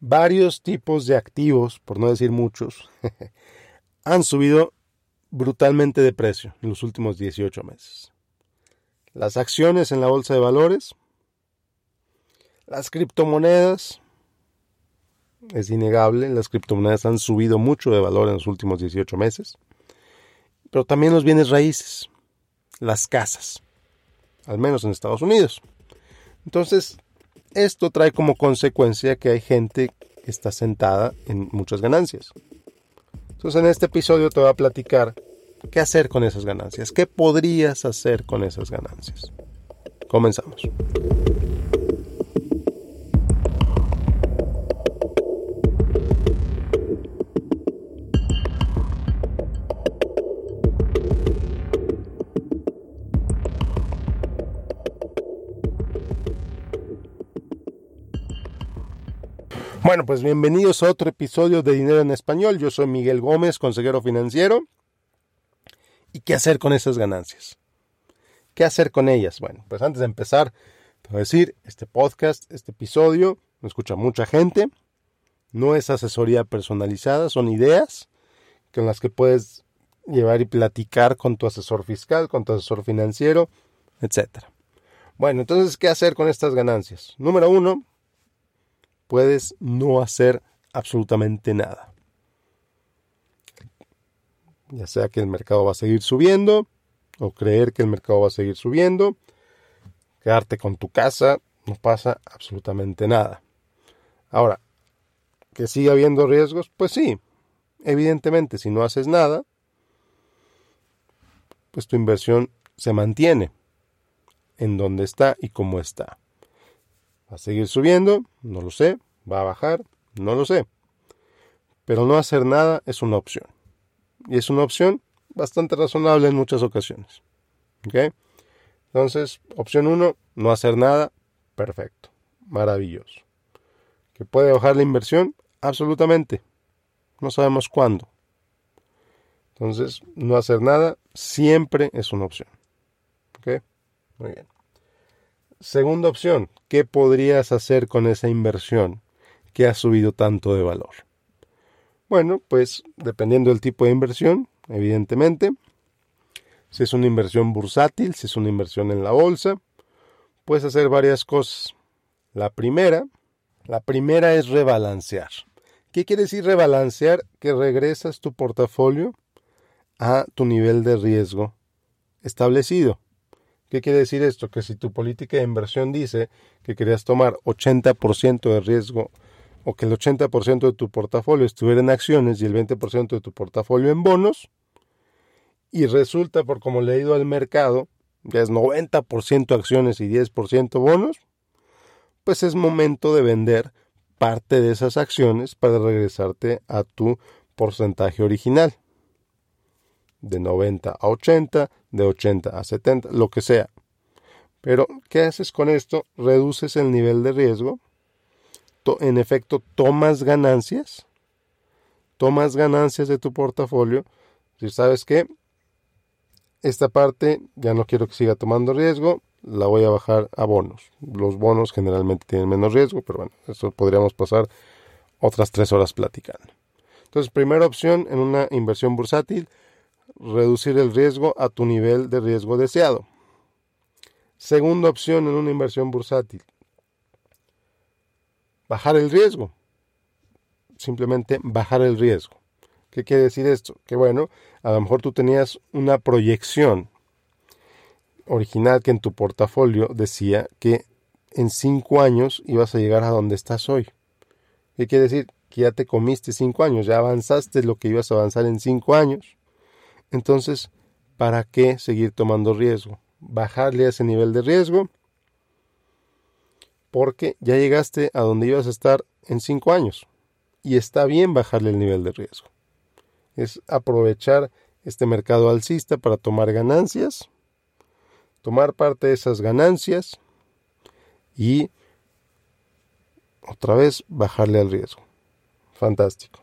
varios tipos de activos, por no decir muchos, han subido brutalmente de precio en los últimos 18 meses. Las acciones en la bolsa de valores, las criptomonedas, es innegable, las criptomonedas han subido mucho de valor en los últimos 18 meses, pero también los bienes raíces, las casas, al menos en Estados Unidos. Entonces, esto trae como consecuencia que hay gente que está sentada en muchas ganancias. Entonces, en este episodio te voy a platicar qué hacer con esas ganancias, qué podrías hacer con esas ganancias. Comenzamos. Bueno, pues bienvenidos a otro episodio de Dinero en Español. Yo soy Miguel Gómez, consejero financiero. ¿Y qué hacer con esas ganancias? ¿Qué hacer con ellas? Bueno, pues antes de empezar, te voy a decir, este podcast, este episodio, lo escucha mucha gente. No es asesoría personalizada, son ideas con las que puedes llevar y platicar con tu asesor fiscal, con tu asesor financiero, etc. Bueno, entonces, ¿qué hacer con estas ganancias? Número uno, puedes no hacer absolutamente nada. Ya sea que el mercado va a seguir subiendo o creer que el mercado va a seguir subiendo, quedarte con tu casa, no pasa absolutamente nada. Ahora, que siga habiendo riesgos, pues sí, evidentemente si no haces nada, pues tu inversión se mantiene en donde está y cómo está. ¿Va a seguir subiendo? No lo sé. ¿Va a bajar? No lo sé. Pero no hacer nada es una opción. Y es una opción bastante razonable en muchas ocasiones. ¿Ok? Entonces, opción 1, no hacer nada. Perfecto. Maravilloso. ¿Que puede bajar la inversión? Absolutamente. No sabemos cuándo. Entonces, no hacer nada siempre es una opción. ¿Ok? Muy bien. Segunda opción, ¿qué podrías hacer con esa inversión que ha subido tanto de valor? Bueno, pues dependiendo del tipo de inversión, evidentemente, si es una inversión bursátil, si es una inversión en la bolsa, puedes hacer varias cosas. La primera, la primera es rebalancear. ¿Qué quiere decir rebalancear? Que regresas tu portafolio a tu nivel de riesgo establecido. ¿Qué quiere decir esto? Que si tu política de inversión dice que querías tomar 80% de riesgo o que el 80% de tu portafolio estuviera en acciones y el 20% de tu portafolio en bonos, y resulta por como le he ido al mercado, ya es 90% acciones y 10% bonos, pues es momento de vender parte de esas acciones para regresarte a tu porcentaje original de 90 a 80, de 80 a 70, lo que sea. Pero, ¿qué haces con esto? Reduces el nivel de riesgo. En efecto, tomas ganancias. Tomas ganancias de tu portafolio. Si sabes que esta parte ya no quiero que siga tomando riesgo, la voy a bajar a bonos. Los bonos generalmente tienen menos riesgo, pero bueno, eso podríamos pasar otras tres horas platicando. Entonces, primera opción en una inversión bursátil, reducir el riesgo a tu nivel de riesgo deseado. Segunda opción en una inversión bursátil, bajar el riesgo. Simplemente bajar el riesgo. ¿Qué quiere decir esto? Que bueno, a lo mejor tú tenías una proyección original que en tu portafolio decía que en cinco años ibas a llegar a donde estás hoy. ¿Qué quiere decir? Que ya te comiste cinco años, ya avanzaste lo que ibas a avanzar en cinco años. Entonces, ¿para qué seguir tomando riesgo? Bajarle ese nivel de riesgo porque ya llegaste a donde ibas a estar en cinco años y está bien bajarle el nivel de riesgo. Es aprovechar este mercado alcista para tomar ganancias, tomar parte de esas ganancias y otra vez bajarle al riesgo. Fantástico.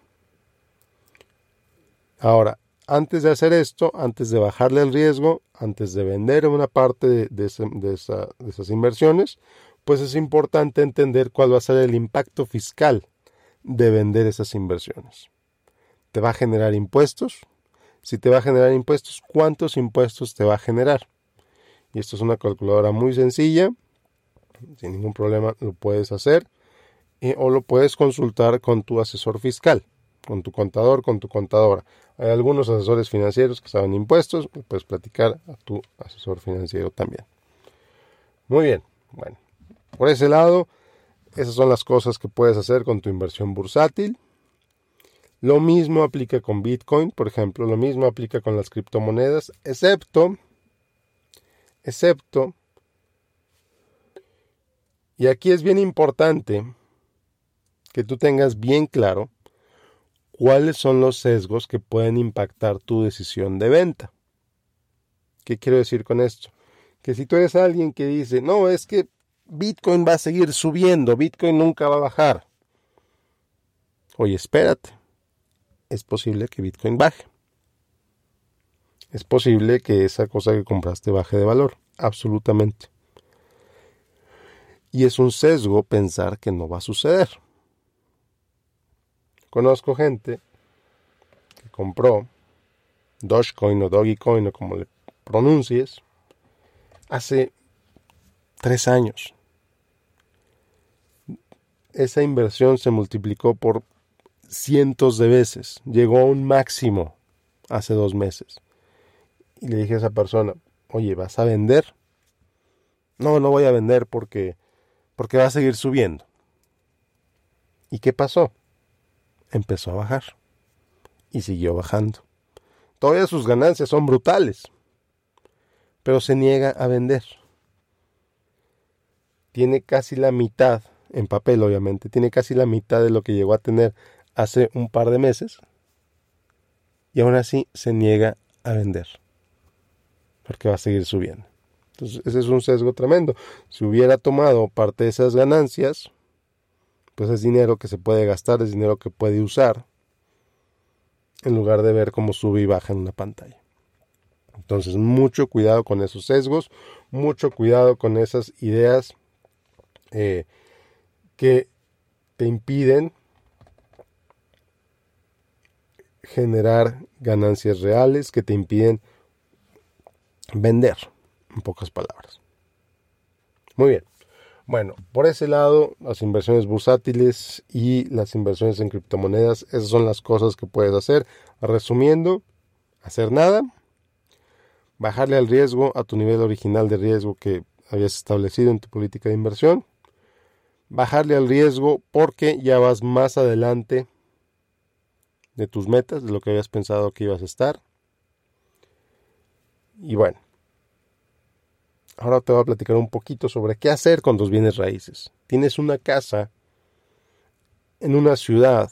Ahora, antes de hacer esto, antes de bajarle el riesgo, antes de vender una parte de, esas inversiones, pues es importante entender cuál va a ser el impacto fiscal de vender esas inversiones. ¿Te va a generar impuestos? Si te va a generar impuestos, ¿cuántos impuestos te va a generar? Y esto es una calculadora muy sencilla, sin ningún problema lo puedes hacer eh, o lo puedes consultar con tu asesor fiscal, con tu contador, con tu contadora. Hay algunos asesores financieros que saben impuestos, puedes platicar a tu asesor financiero también. Muy bien, bueno, por ese lado, esas son las cosas que puedes hacer con tu inversión bursátil. Lo mismo aplica con Bitcoin, por ejemplo, lo mismo aplica con las criptomonedas, excepto, excepto, y aquí es bien importante que tú tengas bien claro cuáles son los sesgos que pueden impactar tu decisión de venta. ¿Qué quiero decir con esto? Que si tú eres alguien que dice, no, es que Bitcoin va a seguir subiendo, Bitcoin nunca va a bajar. Oye, espérate, es posible que Bitcoin baje. Es posible que esa cosa que compraste baje de valor, absolutamente. Y es un sesgo pensar que no va a suceder. Conozco gente que compró Dogecoin o Dogecoin o como le pronuncies hace tres años. Esa inversión se multiplicó por cientos de veces. Llegó a un máximo hace dos meses. Y le dije a esa persona, oye, ¿vas a vender? No, no voy a vender porque, porque va a seguir subiendo. ¿Y qué pasó? Empezó a bajar. Y siguió bajando. Todavía sus ganancias son brutales. Pero se niega a vender. Tiene casi la mitad, en papel obviamente, tiene casi la mitad de lo que llegó a tener hace un par de meses y aún así se niega a vender porque va a seguir subiendo. Entonces, ese es un sesgo tremendo. Si hubiera tomado parte de esas ganancias, pues es dinero que se puede gastar, es dinero que puede usar, en lugar de ver cómo sube y baja en una pantalla. Entonces, mucho cuidado con esos sesgos, mucho cuidado con esas ideas eh, que te impiden generar ganancias reales que te impiden vender, en pocas palabras. Muy bien. Bueno, por ese lado, las inversiones bursátiles y las inversiones en criptomonedas, esas son las cosas que puedes hacer. Resumiendo, hacer nada, bajarle al riesgo a tu nivel original de riesgo que habías establecido en tu política de inversión, bajarle al riesgo porque ya vas más adelante de tus metas, de lo que habías pensado que ibas a estar. Y bueno, ahora te voy a platicar un poquito sobre qué hacer con tus bienes raíces. Tienes una casa en una ciudad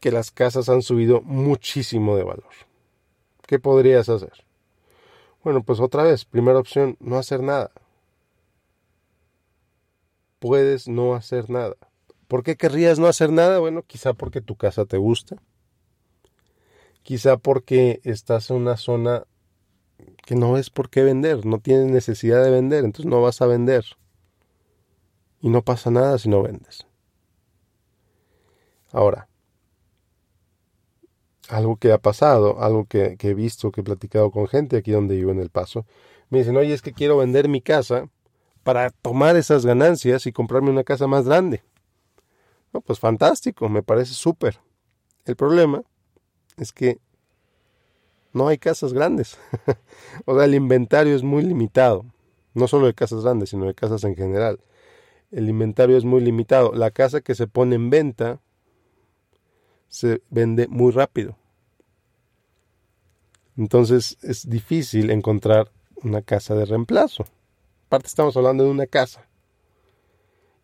que las casas han subido muchísimo de valor. ¿Qué podrías hacer? Bueno, pues otra vez, primera opción, no hacer nada. Puedes no hacer nada. ¿Por qué querrías no hacer nada? Bueno, quizá porque tu casa te gusta. Quizá porque estás en una zona que no es por qué vender, no tienes necesidad de vender, entonces no vas a vender. Y no pasa nada si no vendes. Ahora, algo que ha pasado, algo que, he visto, que he platicado con gente aquí donde vivo en El Paso, me dicen, oye, es que quiero vender mi casa para tomar esas ganancias y comprarme una casa más grande. Pues fantástico, me parece súper. El problema es que no hay casas grandes. o sea, el inventario es muy limitado. No solo de casas grandes, sino de casas en general. El inventario es muy limitado. La casa que se pone en venta se vende muy rápido. Entonces es difícil encontrar una casa de reemplazo. Aparte estamos hablando de una casa.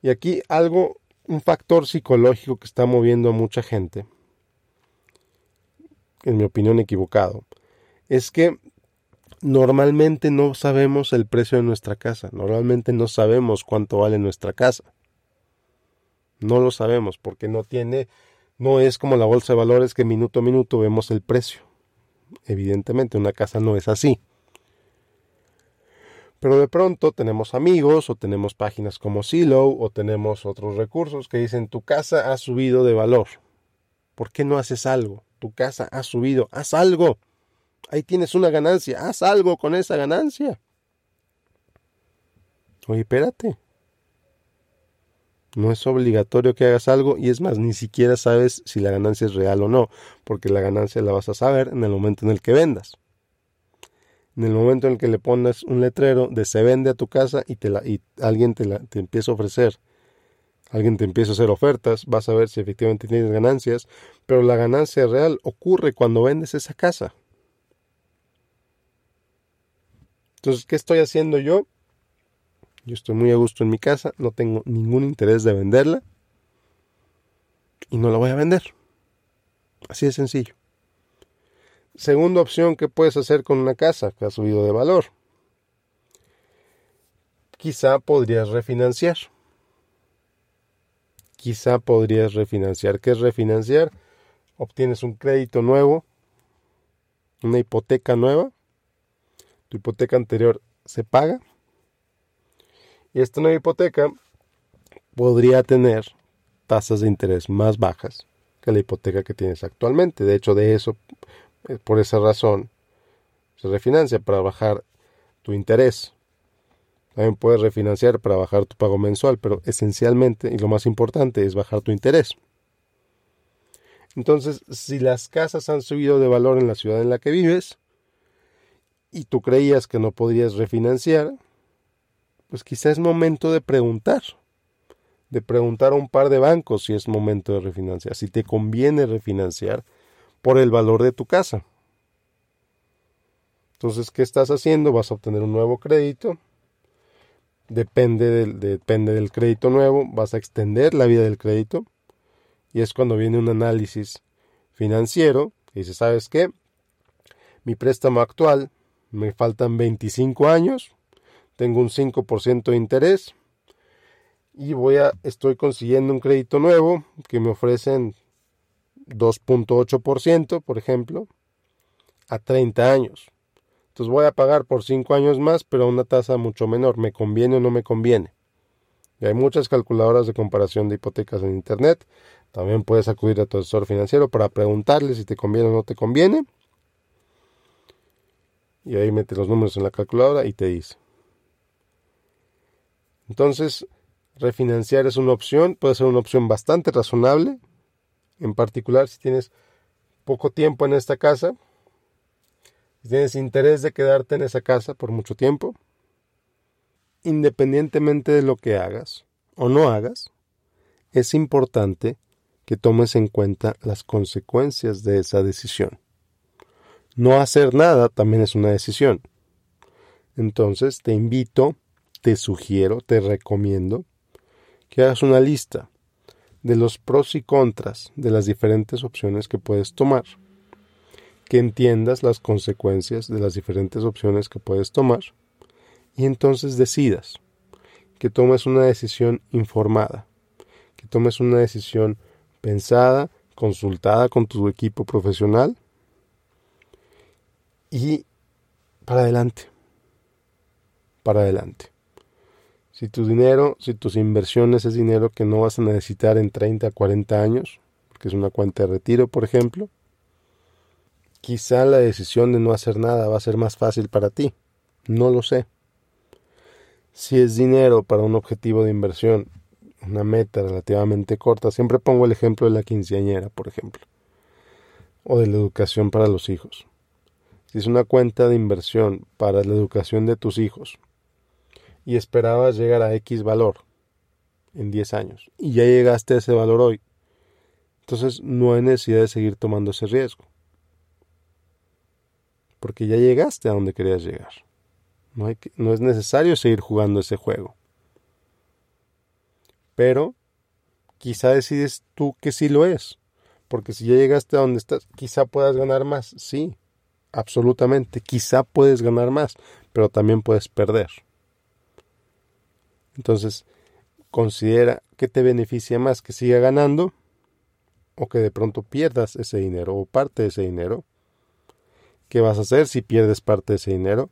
Y aquí algo un factor psicológico que está moviendo a mucha gente, en mi opinión equivocado, es que normalmente no sabemos el precio de nuestra casa, normalmente no sabemos cuánto vale nuestra casa. No lo sabemos porque no tiene, no es como la bolsa de valores que minuto a minuto vemos el precio. Evidentemente una casa no es así. Pero de pronto tenemos amigos o tenemos páginas como Silo o tenemos otros recursos que dicen tu casa ha subido de valor. ¿Por qué no haces algo? Tu casa ha subido, haz algo. Ahí tienes una ganancia, haz algo con esa ganancia. Oye, espérate. No es obligatorio que hagas algo y es más, ni siquiera sabes si la ganancia es real o no, porque la ganancia la vas a saber en el momento en el que vendas en el momento en el que le pones un letrero de se vende a tu casa y, te la, y alguien te, la, te empieza a ofrecer, alguien te empieza a hacer ofertas, vas a ver si efectivamente tienes ganancias, pero la ganancia real ocurre cuando vendes esa casa. Entonces, ¿qué estoy haciendo yo? Yo estoy muy a gusto en mi casa, no tengo ningún interés de venderla y no la voy a vender. Así de sencillo. Segunda opción, ¿qué puedes hacer con una casa que ha subido de valor? Quizá podrías refinanciar. Quizá podrías refinanciar. ¿Qué es refinanciar? Obtienes un crédito nuevo, una hipoteca nueva. Tu hipoteca anterior se paga. Y esta nueva hipoteca podría tener tasas de interés más bajas que la hipoteca que tienes actualmente. De hecho, de eso eh, por esa razón se refinancia para bajar tu interés. También puedes refinanciar para bajar tu pago mensual, pero esencialmente y lo más importante es bajar tu interés. Entonces, si las casas han subido de valor en la ciudad en la que vives y tú creías que no podrías refinanciar, pues quizá es momento de preguntar, de preguntar a un par de bancos si es momento de refinanciar, si te conviene refinanciar por el valor de tu casa. Entonces, ¿qué estás haciendo? Vas a obtener un nuevo crédito. Depende del, depende del crédito nuevo, vas a extender la vida del crédito. Y es cuando viene un análisis financiero. Y dice, ¿sabes qué? Mi préstamo actual me faltan 25 años, tengo un 5% de interés y voy a estoy consiguiendo un crédito nuevo que me ofrecen 2.8%, por ejemplo, a 30 años. Entonces voy a pagar por 5 años más, pero a una tasa mucho menor. ¿Me conviene o no me conviene? Y hay muchas calculadoras de comparación de hipotecas en Internet. También puedes acudir a tu asesor financiero para preguntarle si te conviene o no te conviene. Y ahí mete los números en la calculadora y te dice. Entonces, refinanciar es una opción, puede ser una opción bastante razonable, en particular si tienes poco tiempo en esta casa, si tienes interés de quedarte en esa casa por mucho tiempo, independientemente de lo que hagas o no hagas, es importante que tomes en cuenta las consecuencias de esa decisión. No hacer nada también es una decisión. Entonces te invito, te sugiero, te recomiendo que hagas una lista de los pros y contras de las diferentes opciones que puedes tomar, que entiendas las consecuencias de las diferentes opciones que puedes tomar y entonces decidas, que tomes una decisión informada, que tomes una decisión pensada, consultada con tu equipo profesional y para adelante, para adelante. Si tu dinero, si tus inversiones es dinero que no vas a necesitar en 30, 40 años, porque es una cuenta de retiro, por ejemplo, quizá la decisión de no hacer nada va a ser más fácil para ti. No lo sé. Si es dinero para un objetivo de inversión, una meta relativamente corta, siempre pongo el ejemplo de la quinceañera, por ejemplo, o de la educación para los hijos. Si es una cuenta de inversión para la educación de tus hijos, y esperabas llegar a X valor en 10 años y ya llegaste a ese valor hoy, entonces no hay necesidad de seguir tomando ese riesgo. Porque ya llegaste a donde querías llegar. No, hay no es necesario seguir jugando ese juego. Pero quizá decides tú que sí lo es. Porque si ya llegaste a donde estás, quizá puedas ganar más. Sí, absolutamente. Quizá puedes ganar más, pero también puedes perder. Entonces, considera que te beneficia más que siga ganando o que de pronto pierdas ese dinero o parte de ese dinero. ¿Qué vas a hacer si pierdes parte de ese dinero?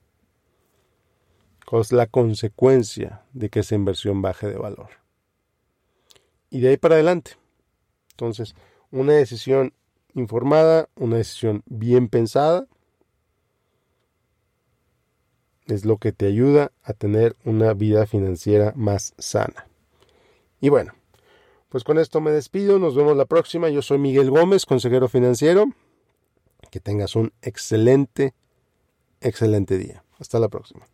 ¿Cuál es la consecuencia de que esa inversión baje de valor? Y de ahí para adelante. Entonces, una decisión informada, una decisión bien pensada, es lo que te ayuda a tener una vida financiera más sana. Y bueno, pues con esto me despido, nos vemos la próxima. Yo soy Miguel Gómez, consejero financiero. Que tengas un excelente, excelente día. Hasta la próxima.